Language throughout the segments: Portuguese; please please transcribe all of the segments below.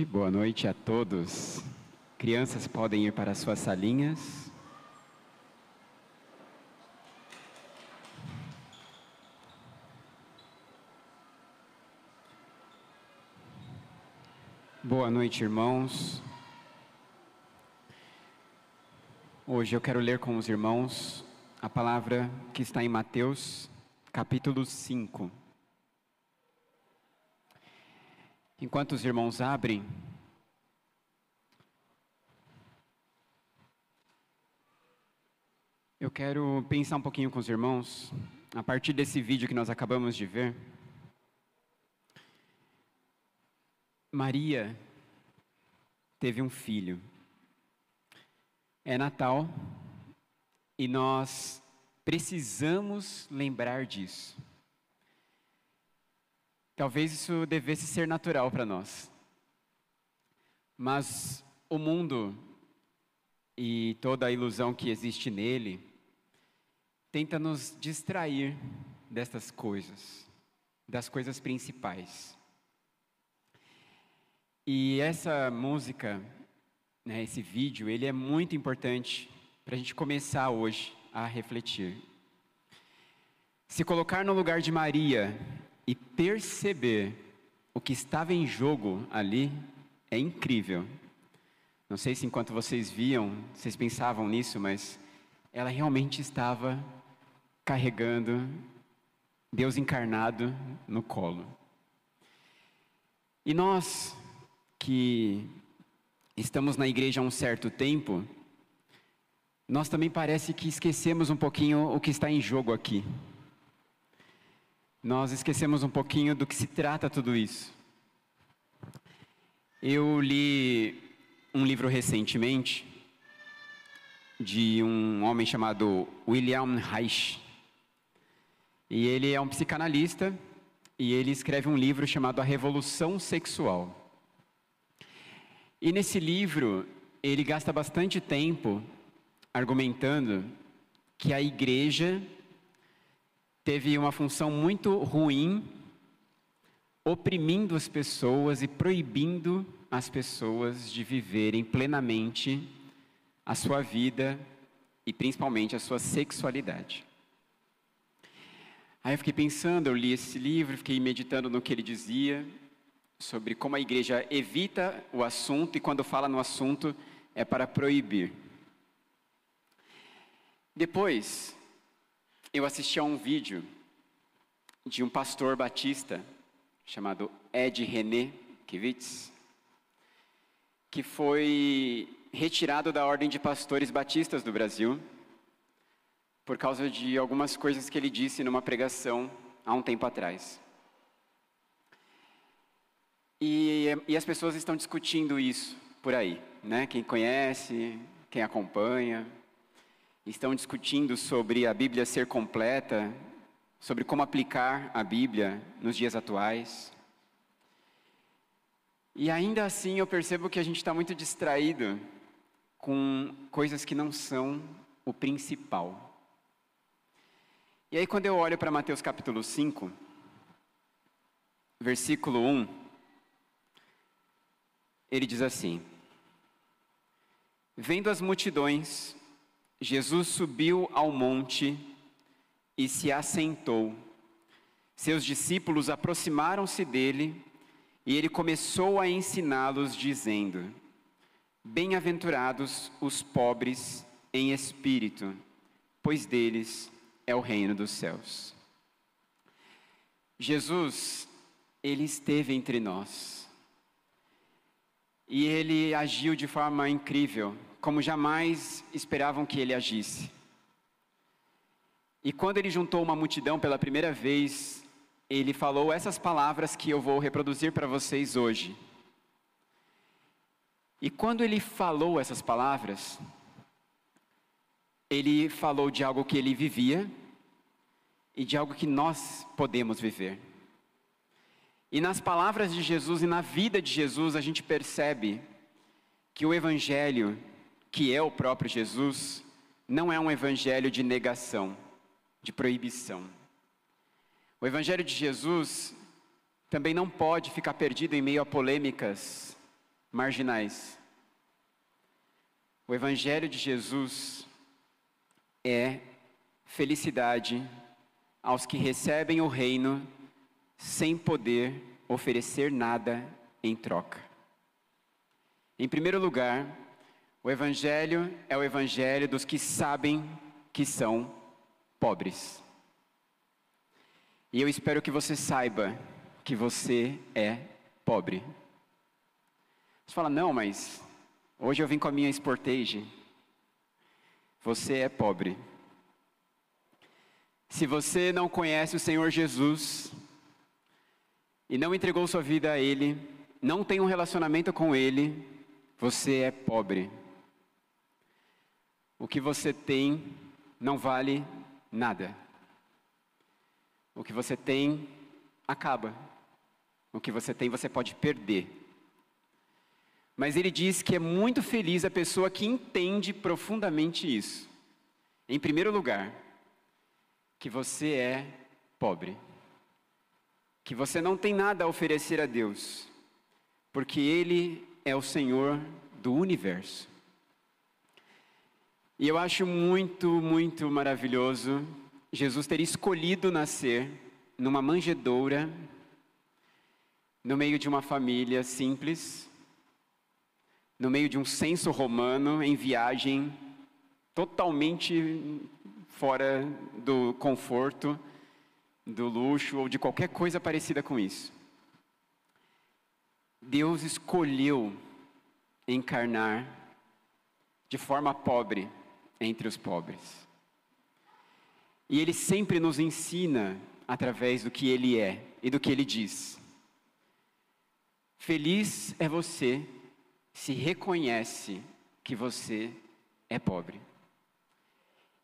Boa noite a todos. Crianças podem ir para suas salinhas. Boa noite, irmãos. Hoje eu quero ler com os irmãos a palavra que está em Mateus, capítulo 5. Enquanto os irmãos abrem, eu quero pensar um pouquinho com os irmãos, a partir desse vídeo que nós acabamos de ver. Maria teve um filho. É Natal e nós precisamos lembrar disso. Talvez isso devesse ser natural para nós. Mas o mundo e toda a ilusão que existe nele tenta nos distrair destas coisas, das coisas principais. E essa música, né, esse vídeo, ele é muito importante para a gente começar hoje a refletir. Se colocar no lugar de Maria e perceber o que estava em jogo ali é incrível. Não sei se enquanto vocês viam, vocês pensavam nisso, mas ela realmente estava carregando Deus encarnado no colo. E nós que estamos na igreja há um certo tempo, nós também parece que esquecemos um pouquinho o que está em jogo aqui nós esquecemos um pouquinho do que se trata tudo isso. Eu li um livro recentemente de um homem chamado William Reich. E ele é um psicanalista e ele escreve um livro chamado A Revolução Sexual. E nesse livro, ele gasta bastante tempo argumentando que a igreja teve uma função muito ruim, oprimindo as pessoas e proibindo as pessoas de viverem plenamente a sua vida e principalmente a sua sexualidade. Aí eu fiquei pensando, eu li esse livro, fiquei meditando no que ele dizia sobre como a igreja evita o assunto e quando fala no assunto é para proibir. Depois, eu assisti a um vídeo de um pastor batista chamado Ed René Kivitz, que foi retirado da ordem de pastores batistas do Brasil por causa de algumas coisas que ele disse numa pregação há um tempo atrás. E, e as pessoas estão discutindo isso por aí, né? Quem conhece, quem acompanha estão discutindo sobre a Bíblia ser completa, sobre como aplicar a Bíblia nos dias atuais. E ainda assim eu percebo que a gente está muito distraído com coisas que não são o principal. E aí, quando eu olho para Mateus capítulo 5, versículo 1, ele diz assim: Vendo as multidões, Jesus subiu ao monte e se assentou. Seus discípulos aproximaram-se dele e ele começou a ensiná-los, dizendo: Bem-aventurados os pobres em espírito, pois deles é o reino dos céus. Jesus, ele esteve entre nós. E ele agiu de forma incrível como jamais esperavam que ele agisse. E quando ele juntou uma multidão pela primeira vez, ele falou essas palavras que eu vou reproduzir para vocês hoje. E quando ele falou essas palavras, ele falou de algo que ele vivia e de algo que nós podemos viver. E nas palavras de Jesus e na vida de Jesus, a gente percebe que o Evangelho que é o próprio Jesus, não é um evangelho de negação, de proibição. O evangelho de Jesus também não pode ficar perdido em meio a polêmicas marginais. O Evangelho de Jesus é felicidade aos que recebem o reino sem poder oferecer nada em troca. Em primeiro lugar, o Evangelho é o Evangelho dos que sabem que são pobres. E eu espero que você saiba que você é pobre. Você fala, não, mas hoje eu vim com a minha Sportage. Você é pobre. Se você não conhece o Senhor Jesus e não entregou sua vida a Ele, não tem um relacionamento com Ele, você é pobre. O que você tem não vale nada. O que você tem acaba. O que você tem você pode perder. Mas ele diz que é muito feliz a pessoa que entende profundamente isso. Em primeiro lugar, que você é pobre. Que você não tem nada a oferecer a Deus, porque Ele é o Senhor do universo. E eu acho muito, muito maravilhoso Jesus ter escolhido nascer numa manjedoura, no meio de uma família simples, no meio de um censo romano, em viagem, totalmente fora do conforto, do luxo ou de qualquer coisa parecida com isso. Deus escolheu encarnar de forma pobre entre os pobres. E ele sempre nos ensina através do que ele é e do que ele diz. Feliz é você se reconhece que você é pobre.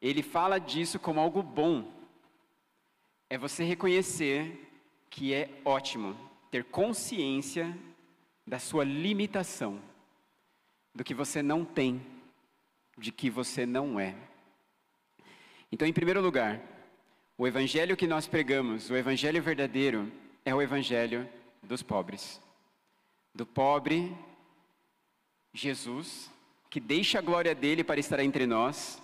Ele fala disso como algo bom. É você reconhecer que é ótimo ter consciência da sua limitação, do que você não tem, de que você não é. Então, em primeiro lugar, o evangelho que nós pregamos, o evangelho verdadeiro, é o evangelho dos pobres. Do pobre Jesus, que deixa a glória dele para estar entre nós,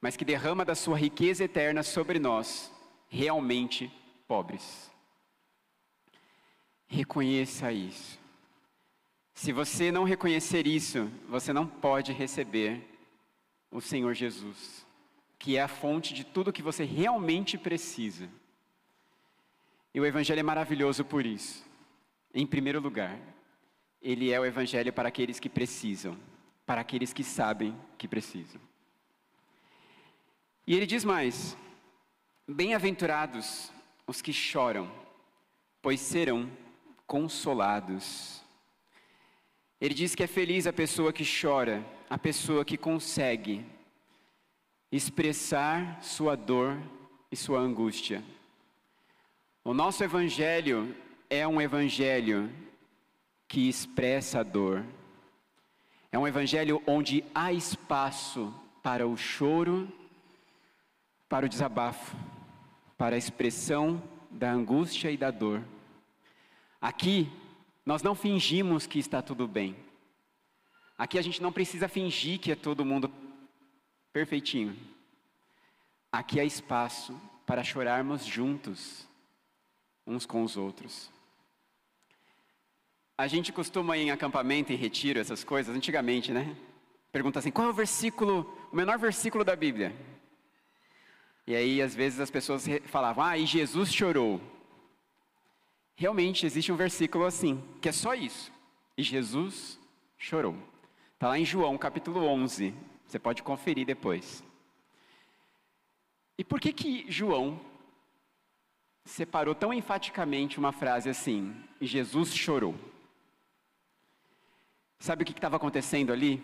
mas que derrama da sua riqueza eterna sobre nós, realmente pobres. Reconheça isso. Se você não reconhecer isso, você não pode receber o Senhor Jesus que é a fonte de tudo que você realmente precisa. E o Evangelho é maravilhoso por isso. Em primeiro lugar, ele é o Evangelho para aqueles que precisam, para aqueles que sabem que precisam. E ele diz mais: Bem-aventurados os que choram, pois serão consolados. Ele diz que é feliz a pessoa que chora, a pessoa que consegue expressar sua dor e sua angústia. O nosso evangelho é um evangelho que expressa a dor. É um evangelho onde há espaço para o choro, para o desabafo, para a expressão da angústia e da dor. Aqui, nós não fingimos que está tudo bem. Aqui a gente não precisa fingir que é todo mundo perfeitinho. Aqui há espaço para chorarmos juntos, uns com os outros. A gente costuma ir em acampamento, em retiro, essas coisas, antigamente, né? Pergunta assim: qual é o versículo, o menor versículo da Bíblia? E aí, às vezes, as pessoas falavam: ah, e Jesus chorou. Realmente existe um versículo assim, que é só isso. E Jesus chorou. Está lá em João capítulo 11, você pode conferir depois. E por que que João separou tão enfaticamente uma frase assim, Jesus chorou? Sabe o que estava acontecendo ali?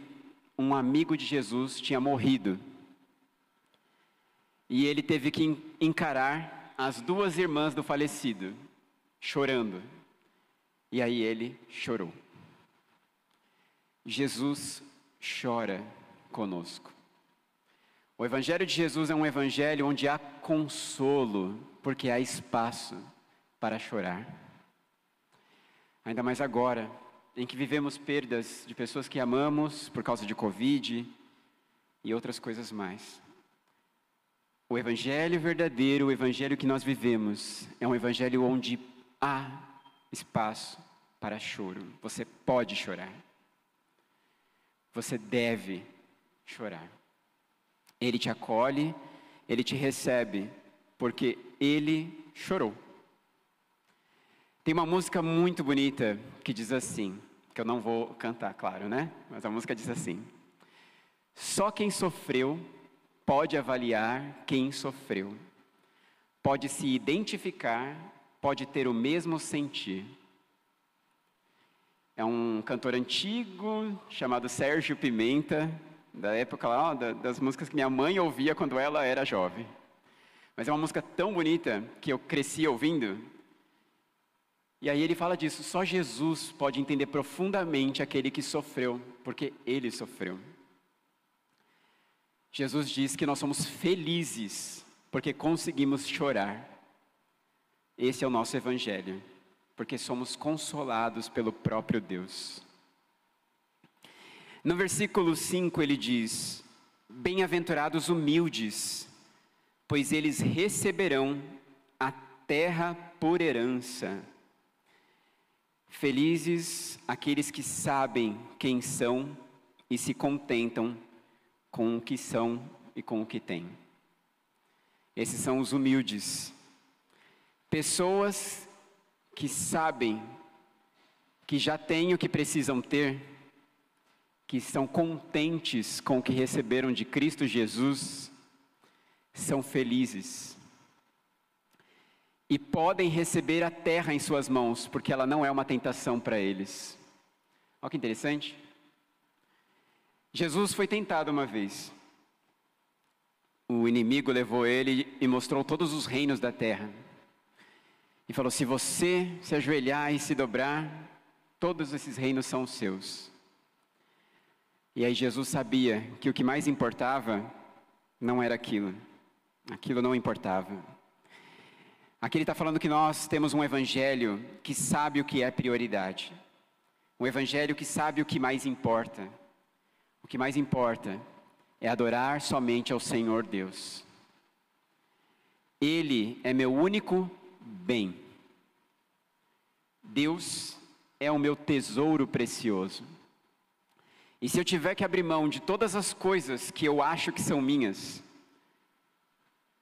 Um amigo de Jesus tinha morrido. E ele teve que encarar as duas irmãs do falecido, chorando. E aí ele chorou. Jesus chora conosco. O Evangelho de Jesus é um evangelho onde há consolo, porque há espaço para chorar. Ainda mais agora, em que vivemos perdas de pessoas que amamos por causa de Covid e outras coisas mais. O Evangelho verdadeiro, o Evangelho que nós vivemos, é um Evangelho onde há espaço para choro. Você pode chorar. Você deve chorar. Ele te acolhe, ele te recebe, porque ele chorou. Tem uma música muito bonita que diz assim, que eu não vou cantar, claro, né? Mas a música diz assim: Só quem sofreu pode avaliar quem sofreu, pode se identificar, pode ter o mesmo sentir. É um cantor antigo chamado Sérgio Pimenta, da época lá, das músicas que minha mãe ouvia quando ela era jovem. Mas é uma música tão bonita que eu cresci ouvindo. E aí ele fala disso, só Jesus pode entender profundamente aquele que sofreu, porque ele sofreu. Jesus diz que nós somos felizes porque conseguimos chorar. Esse é o nosso Evangelho, porque somos consolados pelo próprio Deus. No versículo 5 ele diz: Bem-aventurados humildes, pois eles receberão a terra por herança. Felizes aqueles que sabem quem são e se contentam com o que são e com o que têm. Esses são os humildes. Pessoas que sabem que já têm o que precisam ter, que estão contentes com o que receberam de Cristo Jesus, são felizes. E podem receber a terra em suas mãos, porque ela não é uma tentação para eles. Olha que interessante. Jesus foi tentado uma vez. O inimigo levou ele e mostrou todos os reinos da terra. E falou: se você se ajoelhar e se dobrar, todos esses reinos são seus. E aí Jesus sabia que o que mais importava não era aquilo. Aquilo não importava. Aqui ele está falando que nós temos um evangelho que sabe o que é prioridade. Um evangelho que sabe o que mais importa. O que mais importa é adorar somente ao Senhor Deus. Ele é meu único bem. Deus é o meu tesouro precioso. E se eu tiver que abrir mão de todas as coisas que eu acho que são minhas,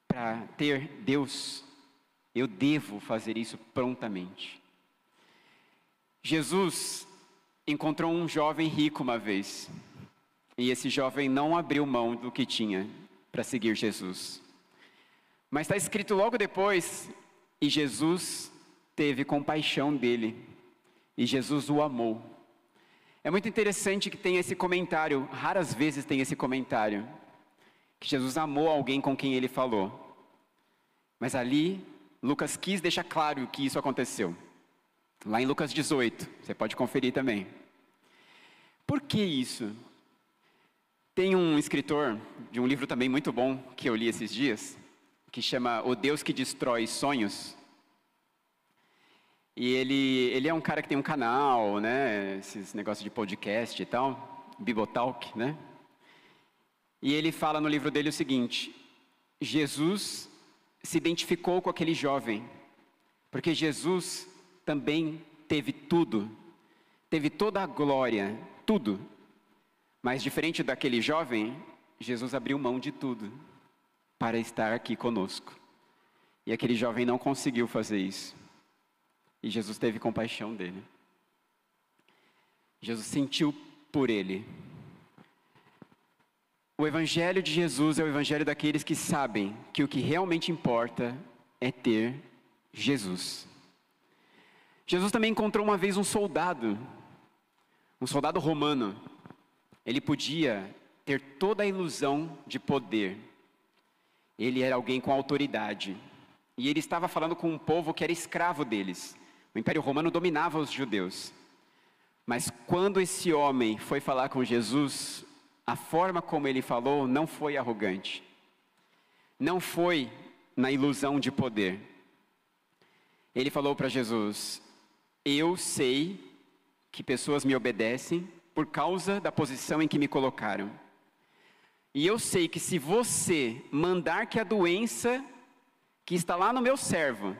para ter Deus, eu devo fazer isso prontamente. Jesus encontrou um jovem rico uma vez. E esse jovem não abriu mão do que tinha para seguir Jesus. Mas está escrito logo depois, e Jesus teve compaixão dele, e Jesus o amou. É muito interessante que tem esse comentário, raras vezes tem esse comentário, que Jesus amou alguém com quem ele falou. Mas ali, Lucas quis deixar claro que isso aconteceu. Lá em Lucas 18, você pode conferir também. Por que isso? Tem um escritor de um livro também muito bom que eu li esses dias, que chama O Deus que Destrói Sonhos. E ele, ele é um cara que tem um canal, né, esses negócios de podcast e tal, Bibotalk, né? E ele fala no livro dele o seguinte: Jesus se identificou com aquele jovem, porque Jesus também teve tudo, teve toda a glória, tudo, mas diferente daquele jovem, Jesus abriu mão de tudo para estar aqui conosco. E aquele jovem não conseguiu fazer isso. E Jesus teve compaixão dele. Jesus sentiu por ele. O Evangelho de Jesus é o Evangelho daqueles que sabem que o que realmente importa é ter Jesus. Jesus também encontrou uma vez um soldado, um soldado romano, ele podia ter toda a ilusão de poder. Ele era alguém com autoridade. E ele estava falando com um povo que era escravo deles. O Império Romano dominava os judeus. Mas quando esse homem foi falar com Jesus, a forma como ele falou não foi arrogante. Não foi na ilusão de poder. Ele falou para Jesus: Eu sei que pessoas me obedecem por causa da posição em que me colocaram. E eu sei que se você mandar que a doença que está lá no meu servo,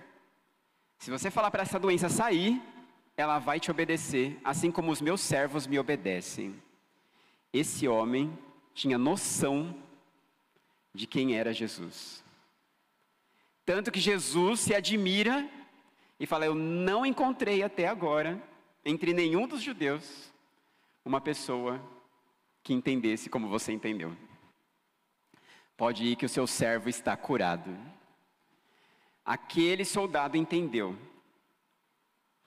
se você falar para essa doença sair, ela vai te obedecer, assim como os meus servos me obedecem. Esse homem tinha noção de quem era Jesus. Tanto que Jesus se admira e fala: Eu não encontrei até agora, entre nenhum dos judeus, uma pessoa que entendesse como você entendeu. Pode ir que o seu servo está curado. Aquele soldado entendeu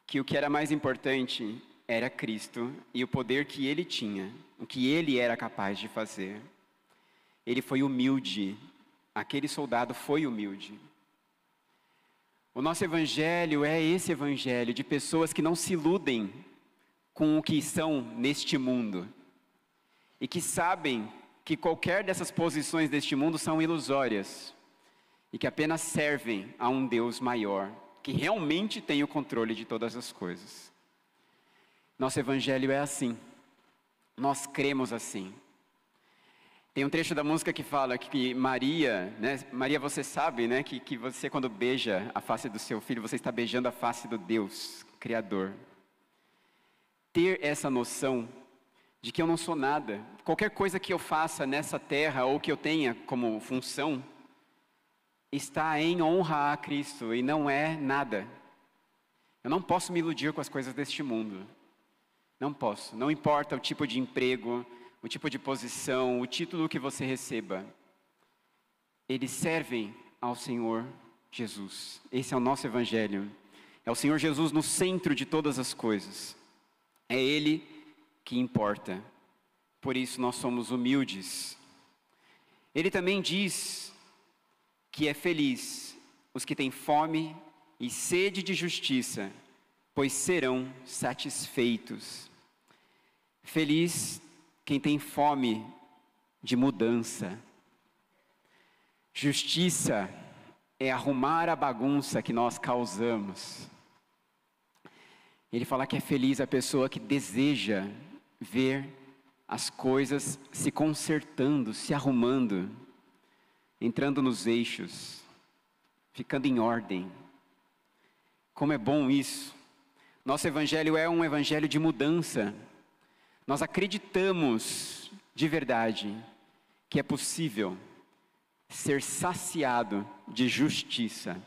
que o que era mais importante era Cristo e o poder que ele tinha, o que ele era capaz de fazer. Ele foi humilde, aquele soldado foi humilde. O nosso evangelho é esse evangelho de pessoas que não se iludem com o que são neste mundo e que sabem que qualquer dessas posições deste mundo são ilusórias e que apenas servem a um Deus maior, que realmente tem o controle de todas as coisas. Nosso evangelho é assim. Nós cremos assim. Tem um trecho da música que fala que Maria, né, Maria, você sabe, né, que, que você quando beija a face do seu filho, você está beijando a face do Deus Criador. Ter essa noção de que eu não sou nada, qualquer coisa que eu faça nessa terra ou que eu tenha como função, está em honra a Cristo e não é nada. Eu não posso me iludir com as coisas deste mundo. Não posso. Não importa o tipo de emprego, o tipo de posição, o título que você receba. Eles servem ao Senhor Jesus. Esse é o nosso Evangelho. É o Senhor Jesus no centro de todas as coisas. É Ele que importa. Por isso nós somos humildes. Ele também diz que é feliz os que têm fome e sede de justiça, pois serão satisfeitos. Feliz quem tem fome de mudança. Justiça é arrumar a bagunça que nós causamos. Ele fala que é feliz a pessoa que deseja ver as coisas se consertando, se arrumando entrando nos eixos, ficando em ordem. Como é bom isso. Nosso evangelho é um evangelho de mudança. Nós acreditamos de verdade que é possível ser saciado de justiça.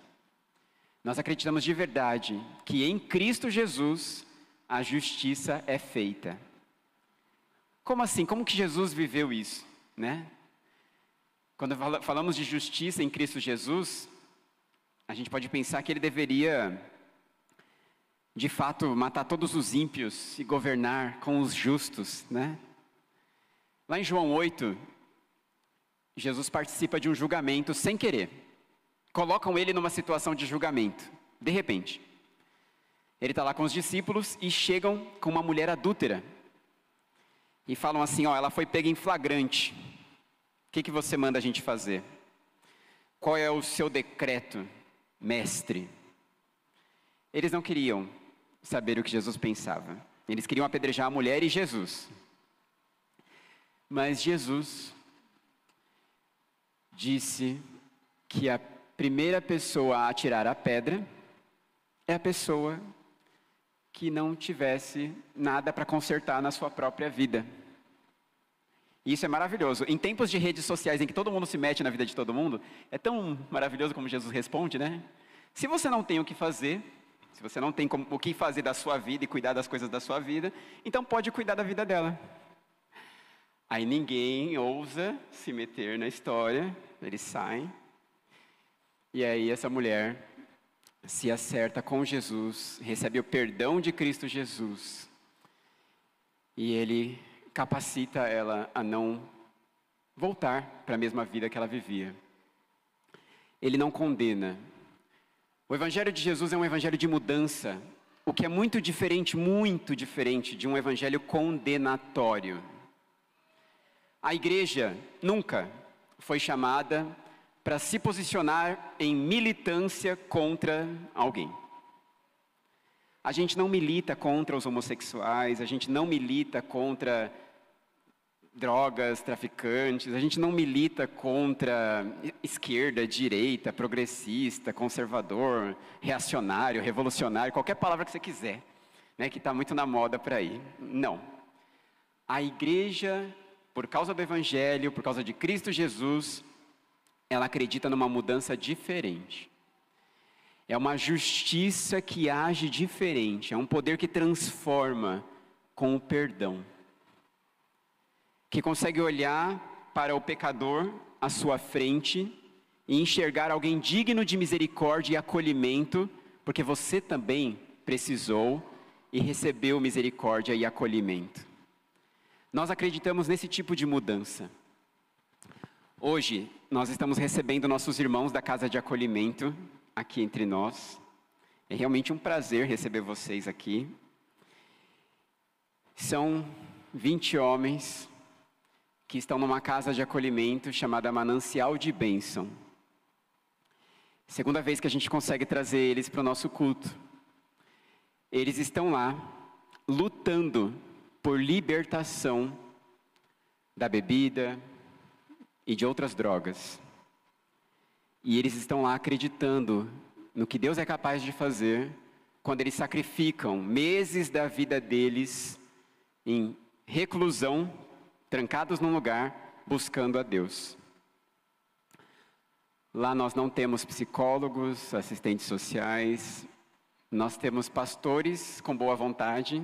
Nós acreditamos de verdade que em Cristo Jesus a justiça é feita. Como assim? Como que Jesus viveu isso, né? Quando falamos de justiça em Cristo Jesus, a gente pode pensar que ele deveria, de fato, matar todos os ímpios e governar com os justos, né? Lá em João 8, Jesus participa de um julgamento sem querer. Colocam ele numa situação de julgamento, de repente. Ele está lá com os discípulos e chegam com uma mulher adúltera. E falam assim: ó, ela foi pega em flagrante. O que, que você manda a gente fazer? Qual é o seu decreto, mestre? Eles não queriam saber o que Jesus pensava. Eles queriam apedrejar a mulher e Jesus. Mas Jesus disse que a primeira pessoa a atirar a pedra é a pessoa que não tivesse nada para consertar na sua própria vida. E isso é maravilhoso. Em tempos de redes sociais em que todo mundo se mete na vida de todo mundo, é tão maravilhoso como Jesus responde, né? Se você não tem o que fazer, se você não tem como, o que fazer da sua vida e cuidar das coisas da sua vida, então pode cuidar da vida dela. Aí ninguém ousa se meter na história, eles saem. E aí essa mulher se acerta com Jesus, recebe o perdão de Cristo Jesus. E ele capacita ela a não voltar para a mesma vida que ela vivia. Ele não condena. O Evangelho de Jesus é um evangelho de mudança, o que é muito diferente, muito diferente de um evangelho condenatório. A igreja nunca foi chamada para se posicionar em militância contra alguém. A gente não milita contra os homossexuais, a gente não milita contra drogas, traficantes, a gente não milita contra esquerda, direita, progressista, conservador, reacionário, revolucionário, qualquer palavra que você quiser, né, que está muito na moda por aí. Não. A igreja, por causa do Evangelho, por causa de Cristo Jesus, ela acredita numa mudança diferente. É uma justiça que age diferente, é um poder que transforma com o perdão. Que consegue olhar para o pecador à sua frente e enxergar alguém digno de misericórdia e acolhimento, porque você também precisou e recebeu misericórdia e acolhimento. Nós acreditamos nesse tipo de mudança. Hoje, nós estamos recebendo nossos irmãos da casa de acolhimento aqui entre nós. É realmente um prazer receber vocês aqui. São 20 homens que estão numa casa de acolhimento chamada Manancial de Bênção. Segunda vez que a gente consegue trazer eles para o nosso culto. Eles estão lá lutando por libertação da bebida, e de outras drogas. E eles estão lá acreditando no que Deus é capaz de fazer quando eles sacrificam meses da vida deles em reclusão, trancados num lugar, buscando a Deus. Lá nós não temos psicólogos, assistentes sociais, nós temos pastores com boa vontade,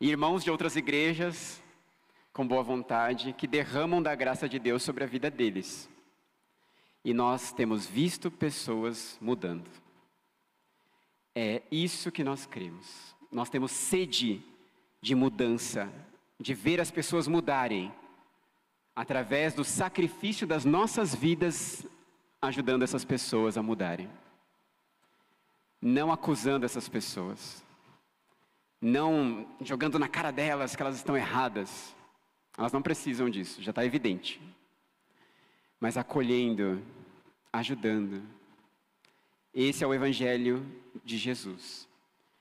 irmãos de outras igrejas com boa vontade, que derramam da graça de Deus sobre a vida deles. E nós temos visto pessoas mudando. É isso que nós cremos. Nós temos sede de mudança, de ver as pessoas mudarem, através do sacrifício das nossas vidas, ajudando essas pessoas a mudarem. Não acusando essas pessoas, não jogando na cara delas que elas estão erradas, elas não precisam disso, já está evidente. Mas acolhendo, ajudando. Esse é o Evangelho de Jesus,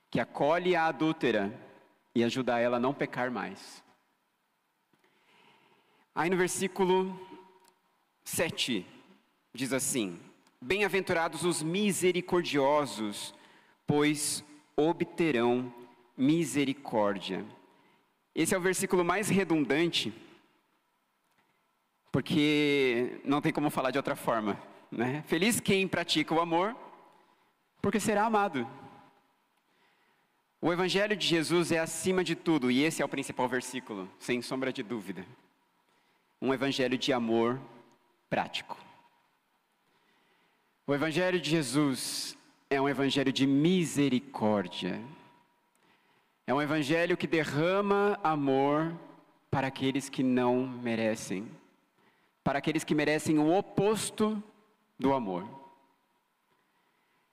que acolhe a adúltera e ajuda ela a não pecar mais. Aí no versículo 7, diz assim: Bem-aventurados os misericordiosos, pois obterão misericórdia. Esse é o versículo mais redundante, porque não tem como falar de outra forma. Né? Feliz quem pratica o amor, porque será amado. O Evangelho de Jesus é acima de tudo, e esse é o principal versículo, sem sombra de dúvida. Um Evangelho de amor prático. O Evangelho de Jesus é um Evangelho de misericórdia. É um evangelho que derrama amor para aqueles que não merecem, para aqueles que merecem o oposto do amor.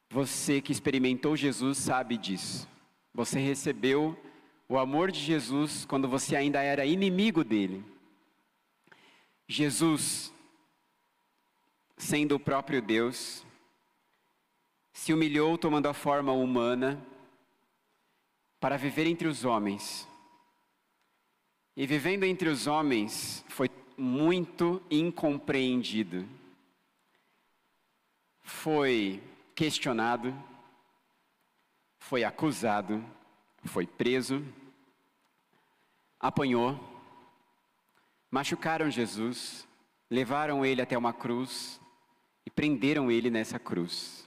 Você que experimentou Jesus sabe disso. Você recebeu o amor de Jesus quando você ainda era inimigo dele. Jesus, sendo o próprio Deus, se humilhou tomando a forma humana para viver entre os homens. E vivendo entre os homens foi muito incompreendido. Foi questionado, foi acusado, foi preso, apanhou, machucaram Jesus, levaram ele até uma cruz e prenderam ele nessa cruz.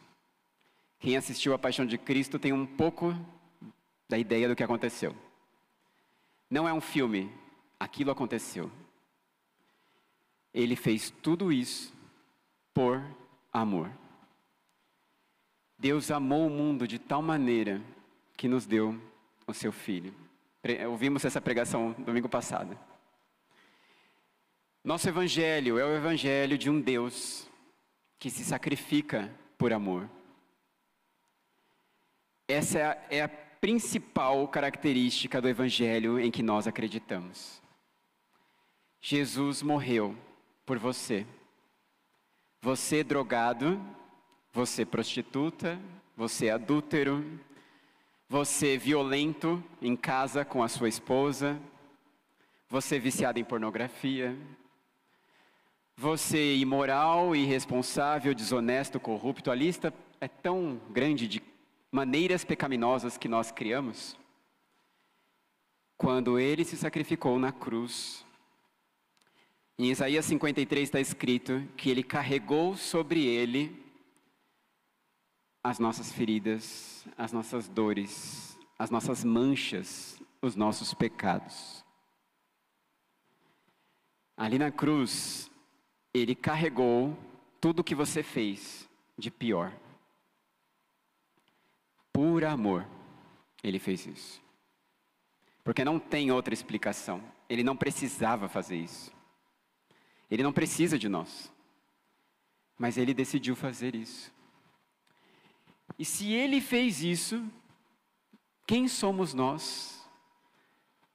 Quem assistiu à Paixão de Cristo tem um pouco da ideia do que aconteceu. Não é um filme, aquilo aconteceu. Ele fez tudo isso por amor. Deus amou o mundo de tal maneira que nos deu o seu filho. Ouvimos essa pregação domingo passado. Nosso evangelho é o evangelho de um Deus que se sacrifica por amor. Essa é a, é principal característica do evangelho em que nós acreditamos. Jesus morreu por você. Você drogado, você prostituta, você adúltero, você violento em casa com a sua esposa, você viciado em pornografia, você imoral, irresponsável, desonesto, corrupto. A lista é tão grande de maneiras pecaminosas que nós criamos. Quando ele se sacrificou na cruz, em Isaías 53 está escrito que ele carregou sobre ele as nossas feridas, as nossas dores, as nossas manchas, os nossos pecados. Ali na cruz, ele carregou tudo o que você fez de pior. Por amor, ele fez isso. Porque não tem outra explicação. Ele não precisava fazer isso. Ele não precisa de nós. Mas ele decidiu fazer isso. E se ele fez isso, quem somos nós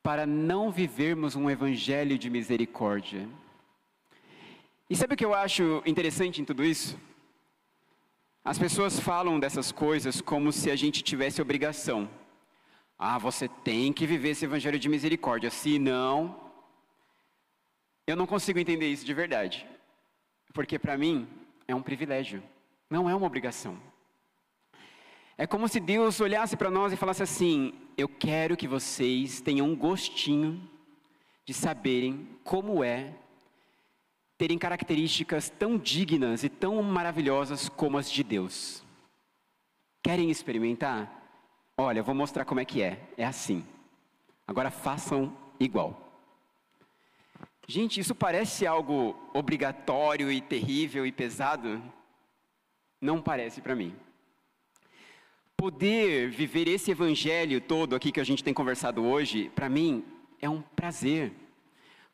para não vivermos um evangelho de misericórdia? E sabe o que eu acho interessante em tudo isso? As pessoas falam dessas coisas como se a gente tivesse obrigação. Ah, você tem que viver esse evangelho de misericórdia, se não, eu não consigo entender isso de verdade. Porque para mim é um privilégio, não é uma obrigação. É como se Deus olhasse para nós e falasse assim: Eu quero que vocês tenham um gostinho de saberem como é terem características tão dignas e tão maravilhosas como as de Deus. Querem experimentar? Olha, vou mostrar como é que é. É assim. Agora façam igual. Gente, isso parece algo obrigatório e terrível e pesado? Não parece para mim poder viver esse evangelho todo aqui que a gente tem conversado hoje, para mim é um prazer.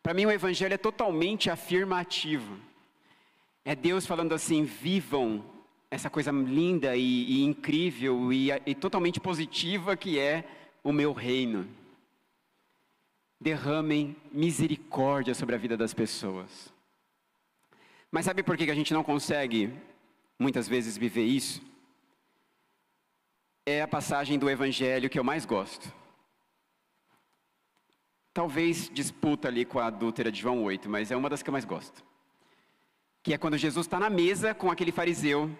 Para mim o evangelho é totalmente afirmativo. É Deus falando assim: vivam essa coisa linda e, e incrível e, e totalmente positiva que é o meu reino. Derramem misericórdia sobre a vida das pessoas. Mas sabe por que a gente não consegue muitas vezes viver isso? é a passagem do Evangelho que eu mais gosto. Talvez disputa ali com a adúltera de João 8, mas é uma das que eu mais gosto. Que é quando Jesus está na mesa com aquele fariseu.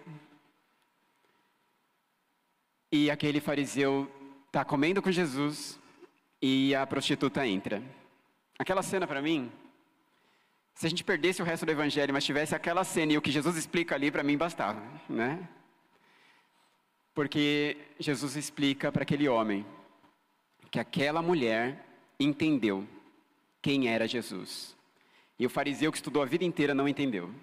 E aquele fariseu está comendo com Jesus e a prostituta entra. Aquela cena para mim, se a gente perdesse o resto do evangelho, mas tivesse aquela cena e o que Jesus explica ali, para mim bastava, né? Porque Jesus explica para aquele homem que aquela mulher entendeu quem era Jesus. E o fariseu que estudou a vida inteira não entendeu.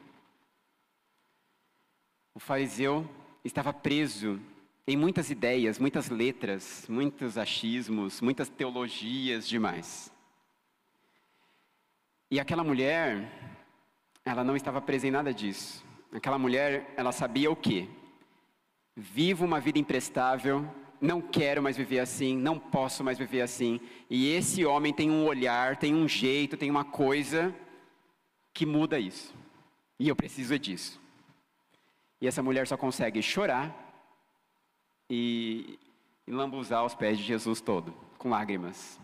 O fariseu estava preso em muitas ideias, muitas letras, muitos achismos, muitas teologias demais. E aquela mulher, ela não estava presa em nada disso. Aquela mulher, ela sabia o quê? Vivo uma vida imprestável, não quero mais viver assim, não posso mais viver assim. E esse homem tem um olhar, tem um jeito, tem uma coisa que muda isso. E eu preciso disso. E essa mulher só consegue chorar e, e lambuzar os pés de Jesus todo, com lágrimas.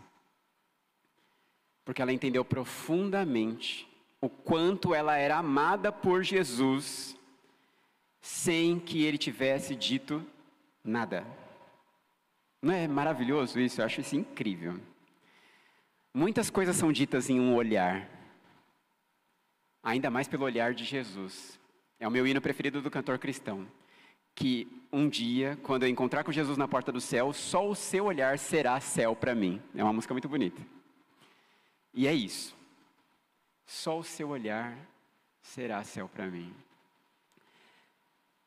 Porque ela entendeu profundamente o quanto ela era amada por Jesus sem que ele tivesse dito nada. Não é maravilhoso isso? Eu acho isso incrível. Muitas coisas são ditas em um olhar, ainda mais pelo olhar de Jesus. É o meu hino preferido do cantor cristão. Que um dia, quando eu encontrar com Jesus na porta do céu, só o seu olhar será céu para mim. É uma música muito bonita. E é isso. Só o seu olhar será céu para mim.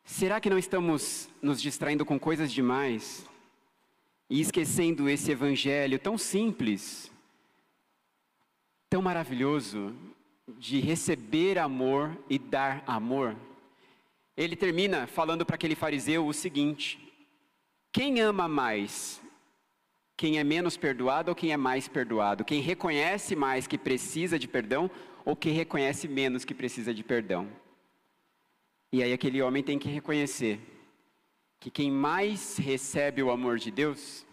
Será que não estamos nos distraindo com coisas demais e esquecendo esse evangelho tão simples, tão maravilhoso de receber amor e dar amor? Ele termina falando para aquele fariseu o seguinte: quem ama mais? Quem é menos perdoado ou quem é mais perdoado? Quem reconhece mais que precisa de perdão ou quem reconhece menos que precisa de perdão? E aí aquele homem tem que reconhecer que quem mais recebe o amor de Deus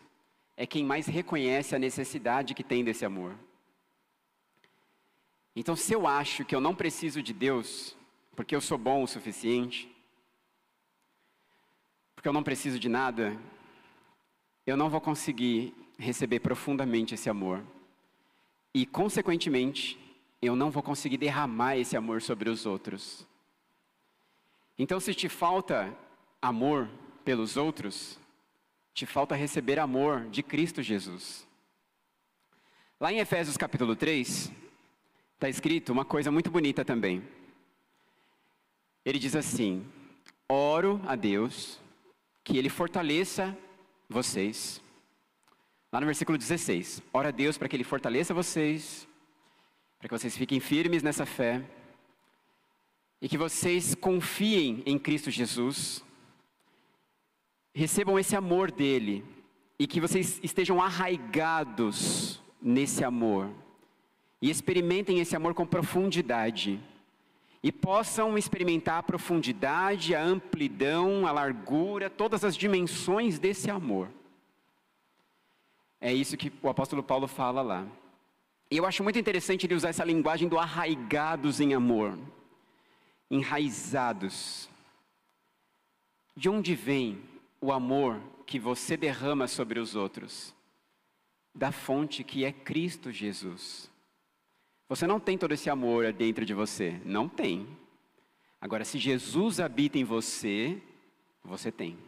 é quem mais reconhece a necessidade que tem desse amor. Então, se eu acho que eu não preciso de Deus, porque eu sou bom o suficiente, porque eu não preciso de nada, eu não vou conseguir receber profundamente esse amor. E, consequentemente, eu não vou conseguir derramar esse amor sobre os outros. Então, se te falta amor pelos outros, te falta receber amor de Cristo Jesus. Lá em Efésios capítulo 3, está escrito uma coisa muito bonita também. Ele diz assim: Oro a Deus que Ele fortaleça vocês. Lá no versículo 16: Ora a Deus para que Ele fortaleça vocês, para que vocês fiquem firmes nessa fé, e que vocês confiem em Cristo Jesus, recebam esse amor dele, e que vocês estejam arraigados nesse amor, e experimentem esse amor com profundidade e possam experimentar a profundidade, a amplidão, a largura, todas as dimensões desse amor. É isso que o apóstolo Paulo fala lá. E eu acho muito interessante ele usar essa linguagem do arraigados em amor, enraizados. De onde vem o amor que você derrama sobre os outros? Da fonte que é Cristo Jesus. Você não tem todo esse amor dentro de você. Não tem. Agora, se Jesus habita em você, você tem.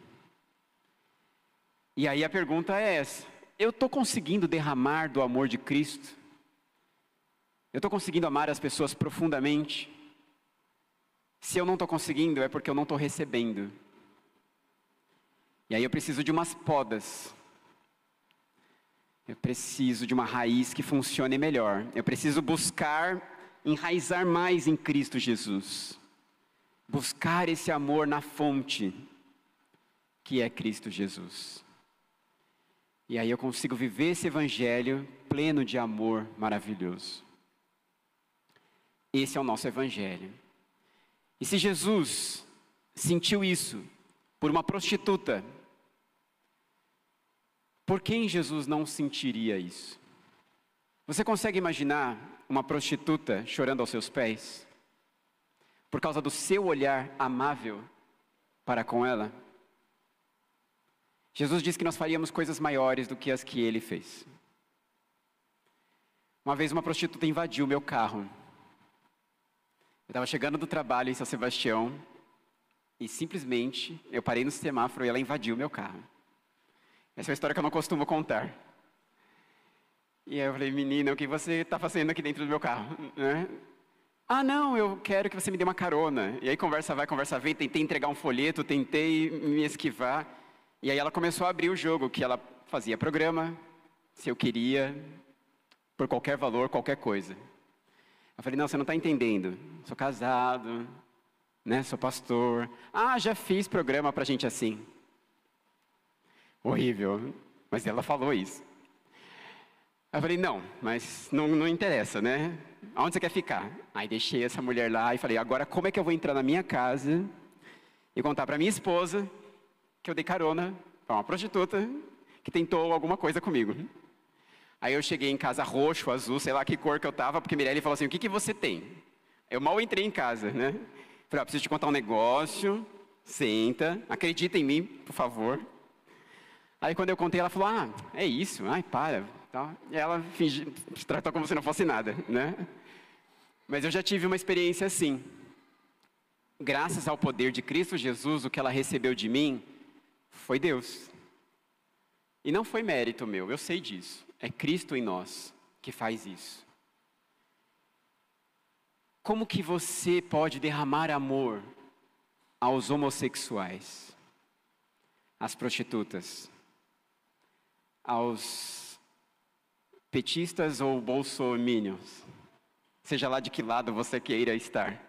E aí a pergunta é essa: eu estou conseguindo derramar do amor de Cristo? Eu estou conseguindo amar as pessoas profundamente? Se eu não estou conseguindo, é porque eu não estou recebendo. E aí eu preciso de umas podas eu preciso de uma raiz que funcione melhor. Eu preciso buscar enraizar mais em Cristo Jesus. Buscar esse amor na fonte, que é Cristo Jesus. E aí eu consigo viver esse evangelho pleno de amor maravilhoso. Esse é o nosso evangelho. E se Jesus sentiu isso por uma prostituta por quem Jesus não sentiria isso? Você consegue imaginar uma prostituta chorando aos seus pés? Por causa do seu olhar amável para com ela? Jesus disse que nós faríamos coisas maiores do que as que ele fez. Uma vez uma prostituta invadiu meu carro. Eu estava chegando do trabalho em São Sebastião e simplesmente eu parei no semáforo e ela invadiu meu carro. Essa é uma história que eu não costumo contar. E aí eu falei, menina, o que você está fazendo aqui dentro do meu carro? Né? Ah, não, eu quero que você me dê uma carona. E aí conversa vai, conversa vem, tentei entregar um folheto, tentei me esquivar. E aí ela começou a abrir o jogo, que ela fazia programa, se eu queria, por qualquer valor, qualquer coisa. Eu falei, não, você não está entendendo. Sou casado, né, sou pastor. Ah, já fiz programa para gente assim. Horrível. Mas ela falou isso. Eu falei, não, mas não, não interessa, né? Aonde você quer ficar? Aí deixei essa mulher lá e falei, agora como é que eu vou entrar na minha casa e contar para minha esposa que eu dei carona para uma prostituta que tentou alguma coisa comigo? Aí eu cheguei em casa roxo, azul, sei lá que cor que eu tava, porque Mirelle falou assim, o que, que você tem? Eu mal entrei em casa, né? Falei, ah, preciso te contar um negócio, senta, acredita em mim, por favor. Aí quando eu contei, ela falou, ah, é isso, ai, para. E ela fingiu, tratou como se não fosse nada, né? Mas eu já tive uma experiência assim. Graças ao poder de Cristo Jesus, o que ela recebeu de mim foi Deus. E não foi mérito meu, eu sei disso. É Cristo em nós que faz isso. Como que você pode derramar amor aos homossexuais, às prostitutas, aos petistas ou bolsominions, seja lá de que lado você queira estar.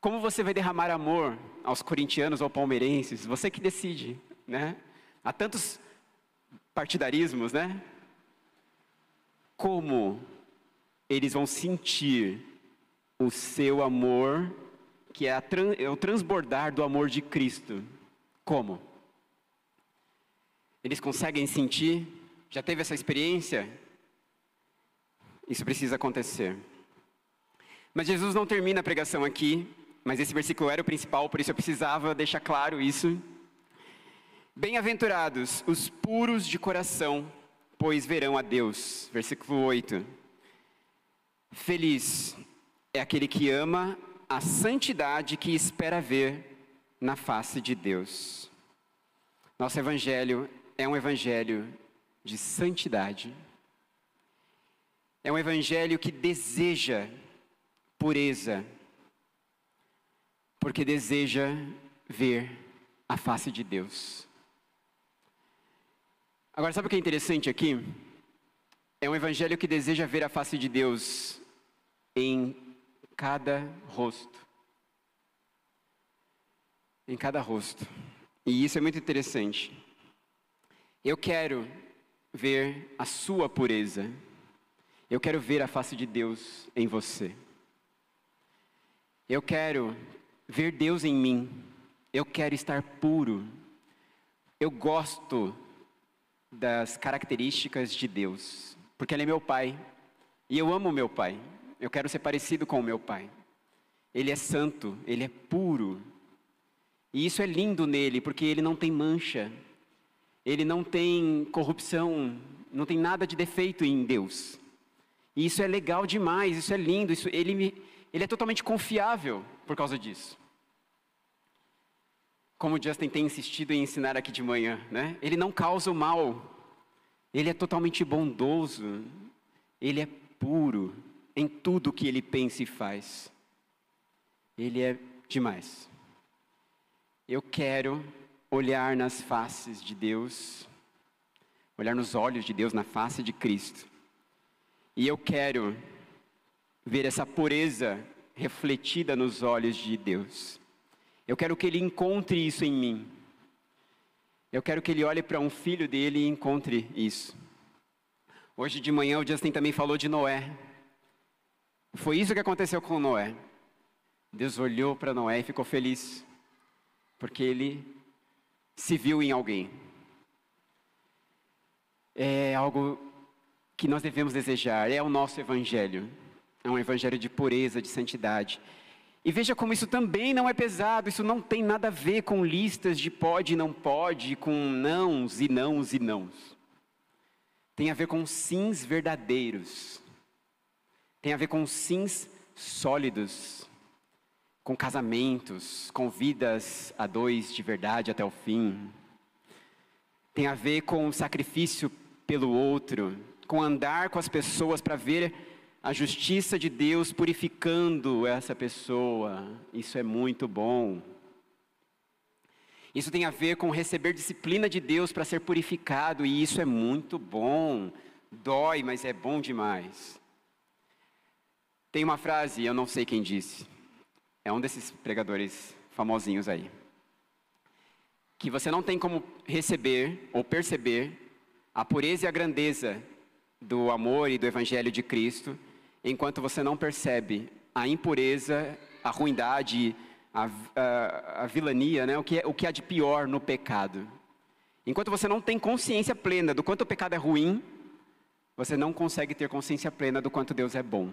Como você vai derramar amor aos corintianos ou palmeirenses? Você que decide, né? Há tantos partidarismos, né? Como eles vão sentir o seu amor, que é, é o transbordar do amor de Cristo? Como? Eles conseguem sentir Já teve essa experiência? Isso precisa acontecer. Mas Jesus não termina a pregação aqui, mas esse versículo era o principal, por isso eu precisava deixar claro isso. Bem-aventurados os puros de coração, pois verão a Deus. Versículo 8. Feliz é aquele que ama a santidade que espera ver na face de Deus. Nosso evangelho é um evangelho de santidade. É um evangelho que deseja pureza, porque deseja ver a face de Deus. Agora, sabe o que é interessante aqui? É um evangelho que deseja ver a face de Deus em cada rosto. Em cada rosto. E isso é muito interessante. Eu quero ver a sua pureza. Eu quero ver a face de Deus em você. Eu quero ver Deus em mim. Eu quero estar puro. Eu gosto das características de Deus, porque Ele é meu Pai. E eu amo meu Pai. Eu quero ser parecido com o meu Pai. Ele é santo, ele é puro. E isso é lindo nele, porque ele não tem mancha, ele não tem corrupção, não tem nada de defeito em Deus. E isso é legal demais, isso é lindo, isso, ele, me, ele é totalmente confiável por causa disso. Como o Justin tem insistido em ensinar aqui de manhã, né? Ele não causa o mal, ele é totalmente bondoso, ele é puro em tudo que ele pensa e faz. Ele é demais. Eu quero olhar nas faces de Deus, olhar nos olhos de Deus, na face de Cristo. E eu quero ver essa pureza refletida nos olhos de Deus. Eu quero que Ele encontre isso em mim. Eu quero que Ele olhe para um filho dele e encontre isso. Hoje de manhã o Justin também falou de Noé. Foi isso que aconteceu com Noé. Deus olhou para Noé e ficou feliz porque ele se viu em alguém. É algo que nós devemos desejar, é o nosso evangelho. É um evangelho de pureza, de santidade. E veja como isso também não é pesado, isso não tem nada a ver com listas de pode e não pode, com nãos e nãos e nãos. Tem a ver com sims verdadeiros. Tem a ver com sims sólidos com casamentos, com vidas a dois de verdade até o fim. Tem a ver com o sacrifício pelo outro, com andar com as pessoas para ver a justiça de Deus purificando essa pessoa. Isso é muito bom. Isso tem a ver com receber disciplina de Deus para ser purificado, e isso é muito bom. Dói, mas é bom demais. Tem uma frase, eu não sei quem disse, é um desses pregadores famosinhos aí. Que você não tem como receber ou perceber a pureza e a grandeza do amor e do evangelho de Cristo, enquanto você não percebe a impureza, a ruindade, a, a, a vilania, né? o, que é, o que há de pior no pecado. Enquanto você não tem consciência plena do quanto o pecado é ruim, você não consegue ter consciência plena do quanto Deus é bom.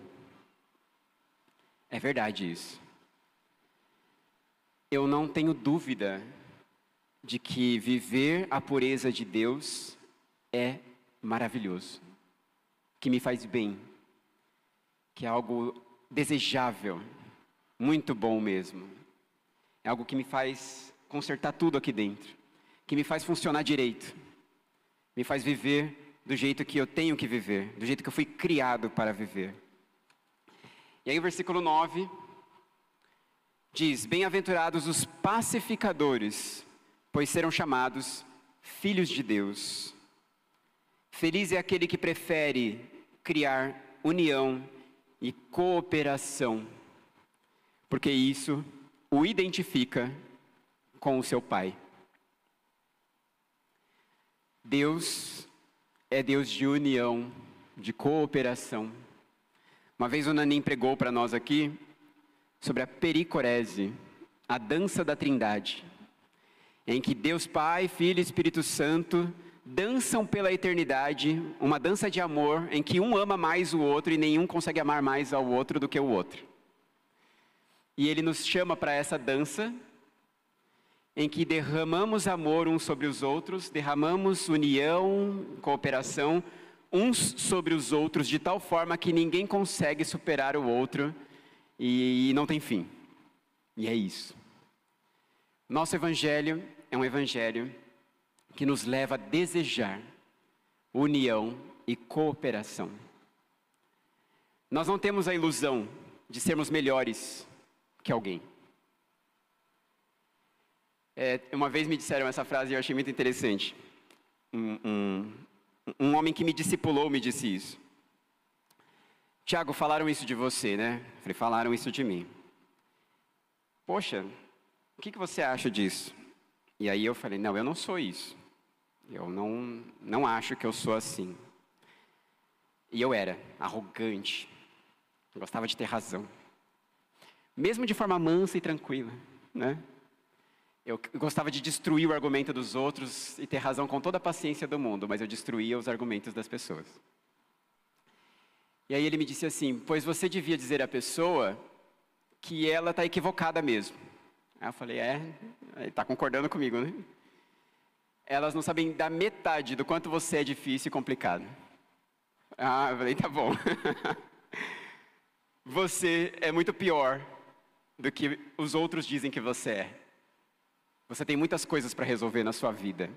É verdade isso eu não tenho dúvida de que viver a pureza de Deus é maravilhoso, que me faz bem, que é algo desejável, muito bom mesmo. É algo que me faz consertar tudo aqui dentro, que me faz funcionar direito, me faz viver do jeito que eu tenho que viver, do jeito que eu fui criado para viver. E aí o versículo 9 diz: Bem-aventurados os pacificadores, pois serão chamados filhos de Deus. Feliz é aquele que prefere criar união e cooperação, porque isso o identifica com o seu Pai. Deus é Deus de união, de cooperação. Uma vez o Nanim pregou para nós aqui sobre a pericorese, a dança da trindade, em que Deus Pai, Filho e Espírito Santo dançam pela eternidade, uma dança de amor em que um ama mais o outro e nenhum consegue amar mais ao outro do que o outro. E ele nos chama para essa dança em que derramamos amor uns sobre os outros, derramamos união, cooperação uns sobre os outros de tal forma que ninguém consegue superar o outro e, não tem fim. E é isso. Nosso evangelho é um evangelho que nos leva a desejar união e cooperação. Nós não temos a ilusão de sermos melhores que alguém. É, uma vez me disseram essa frase e eu achei muito interessante. Um, um, um homem que me discipulou me disse isso. Tiago, falaram isso de você, né? falei, falaram isso de mim. Poxa, o que, que você acha disso? E aí eu falei, não, eu não sou isso. Eu não, não acho que eu sou assim. E eu era arrogante. Gostava de ter razão. Mesmo de forma mansa e tranquila, né? Eu gostava de destruir o argumento dos outros e ter razão com toda a paciência do mundo, mas eu destruía os argumentos das pessoas. E aí ele me disse assim: Pois você devia dizer à pessoa que ela está equivocada mesmo. Aí eu falei: É, está concordando comigo, né? Elas não sabem da metade do quanto você é difícil e complicado. Ah, eu falei: Tá bom. você é muito pior do que os outros dizem que você é. Você tem muitas coisas para resolver na sua vida.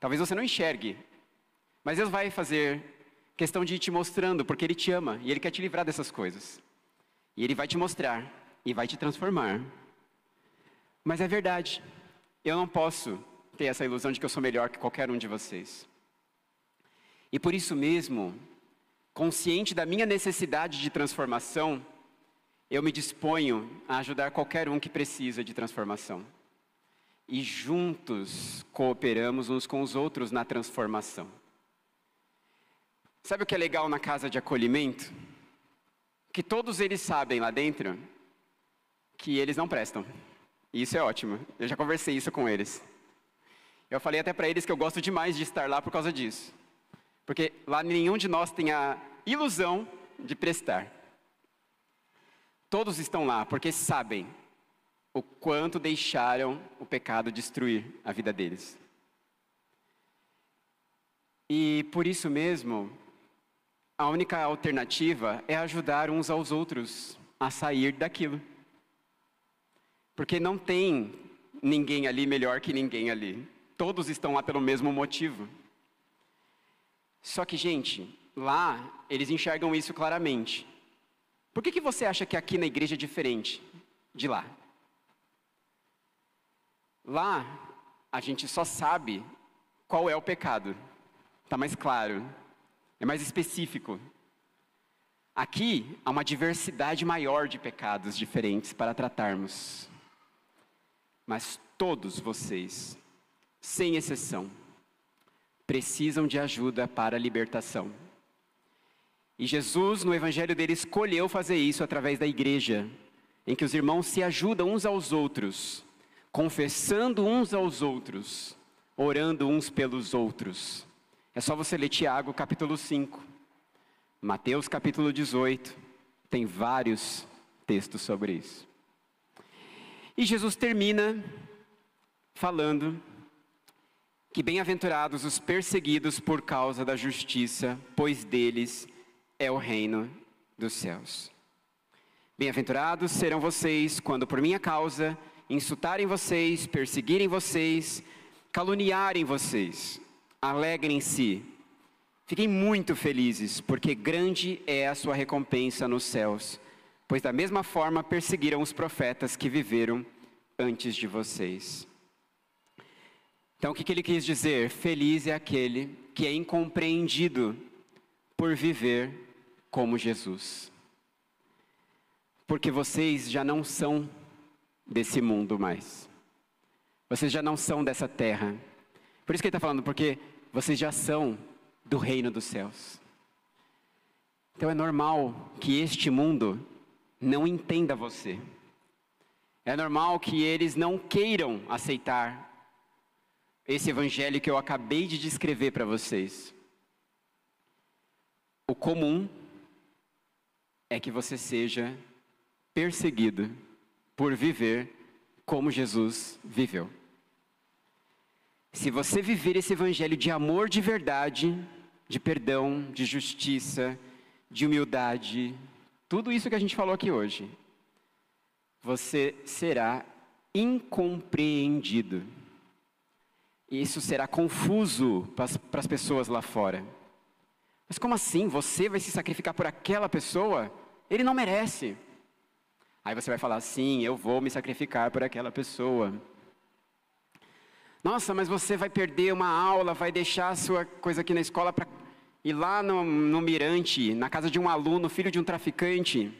Talvez você não enxergue, mas Deus vai fazer questão de ir te mostrando, porque Ele te ama e Ele quer te livrar dessas coisas. E Ele vai te mostrar e vai te transformar. Mas é verdade, eu não posso ter essa ilusão de que eu sou melhor que qualquer um de vocês. E por isso mesmo, consciente da minha necessidade de transformação, eu me disponho a ajudar qualquer um que precisa de transformação e juntos cooperamos uns com os outros na transformação. Sabe o que é legal na casa de acolhimento? Que todos eles sabem lá dentro que eles não prestam. E isso é ótimo. Eu já conversei isso com eles. Eu falei até para eles que eu gosto demais de estar lá por causa disso. Porque lá nenhum de nós tem a ilusão de prestar. Todos estão lá porque sabem o quanto deixaram o pecado destruir a vida deles. E por isso mesmo, a única alternativa é ajudar uns aos outros a sair daquilo. Porque não tem ninguém ali melhor que ninguém ali. Todos estão lá pelo mesmo motivo. Só que, gente, lá eles enxergam isso claramente. Por que, que você acha que aqui na igreja é diferente de lá? Lá, a gente só sabe qual é o pecado. Está mais claro, é mais específico. Aqui há uma diversidade maior de pecados diferentes para tratarmos. Mas todos vocês, sem exceção, precisam de ajuda para a libertação. E Jesus, no evangelho dele, escolheu fazer isso através da igreja, em que os irmãos se ajudam uns aos outros confessando uns aos outros, orando uns pelos outros. É só você ler Tiago capítulo 5, Mateus capítulo 18, tem vários textos sobre isso. E Jesus termina falando que bem-aventurados os perseguidos por causa da justiça, pois deles é o reino dos céus. Bem-aventurados serão vocês quando por minha causa insultarem vocês, perseguirem vocês, caluniarem vocês. Alegrem-se, fiquem muito felizes, porque grande é a sua recompensa nos céus, pois da mesma forma perseguiram os profetas que viveram antes de vocês. Então, o que, ele quis dizer? Feliz é aquele que é incompreendido por viver como Jesus. Porque vocês já não são desse mundo mais. Vocês já não são dessa terra. Por isso que ele está falando, porque vocês já são do reino dos céus. Então é normal que este mundo não entenda você. É normal que eles não queiram aceitar esse evangelho que eu acabei de descrever para vocês. O comum é que você seja perseguido por viver como Jesus viveu. Se você viver esse evangelho de amor de verdade, de perdão, de justiça, de humildade, tudo isso que a gente falou aqui hoje, você será incompreendido. Isso será confuso para as pessoas lá fora. Mas como assim? Você vai se sacrificar por aquela pessoa? Ele não merece. Aí você vai falar: sim, eu vou me sacrificar por aquela pessoa. Nossa, mas você vai perder uma aula, vai deixar a sua coisa aqui na escola para ir lá no, no Mirante, na casa de um aluno, filho de um traficante.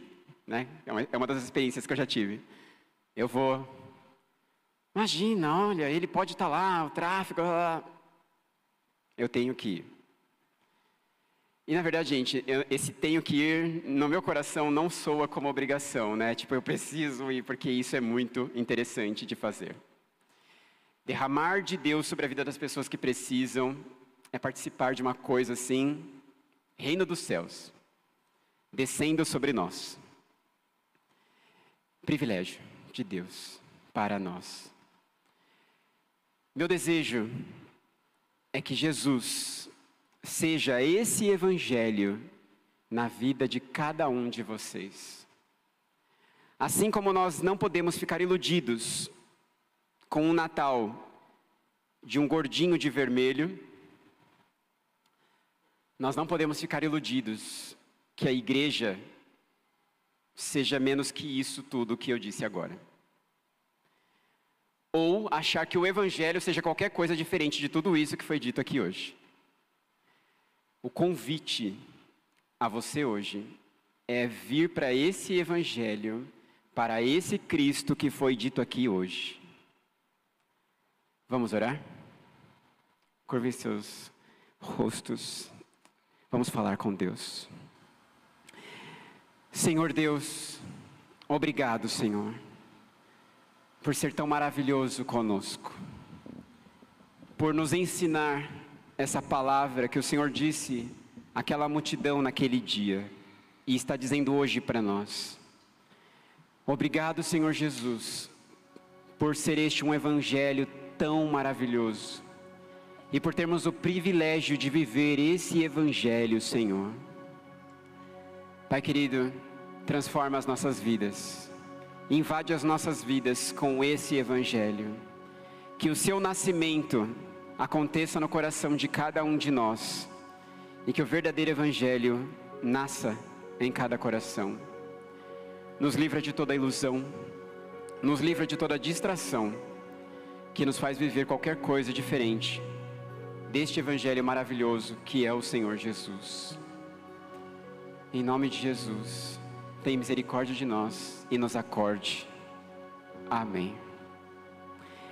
Né? É, uma, é uma das experiências que eu já tive. Eu vou. Imagina, olha, ele pode estar tá lá, o tráfico. Eu tenho que ir. E na verdade, gente, eu, esse tenho que ir, no meu coração, não soa como obrigação, né? Tipo, eu preciso ir, porque isso é muito interessante de fazer. Derramar de Deus sobre a vida das pessoas que precisam é participar de uma coisa assim, reino dos céus, descendo sobre nós. Privilégio de Deus para nós. Meu desejo é que Jesus seja esse evangelho na vida de cada um de vocês. Assim como nós não podemos ficar iludidos com o Natal de um gordinho de vermelho, nós não podemos ficar iludidos que a igreja seja menos que isso tudo que eu disse agora. Ou achar que o evangelho seja qualquer coisa diferente de tudo isso que foi dito aqui hoje. O convite a você hoje é vir para esse Evangelho, para esse Cristo que foi dito aqui hoje. Vamos orar? Curve seus rostos. Vamos falar com Deus. Senhor Deus, obrigado, Senhor, por ser tão maravilhoso conosco, por nos ensinar essa palavra que o Senhor disse àquela multidão naquele dia e está dizendo hoje para nós. Obrigado, Senhor Jesus, por ser este um evangelho tão maravilhoso e por termos o privilégio de viver esse evangelho, Senhor. Pai querido, transforma as nossas vidas, invade as nossas vidas com esse evangelho. Que o seu nascimento aconteça no coração de cada um de nós e que o verdadeiro Evangelho nasça em cada coração. Nos livra de toda ilusão, nos livra de toda distração que nos faz viver qualquer coisa diferente deste Evangelho maravilhoso que é o Senhor Jesus. Em nome de Jesus, tenha misericórdia de nós e nos acorde. Amém.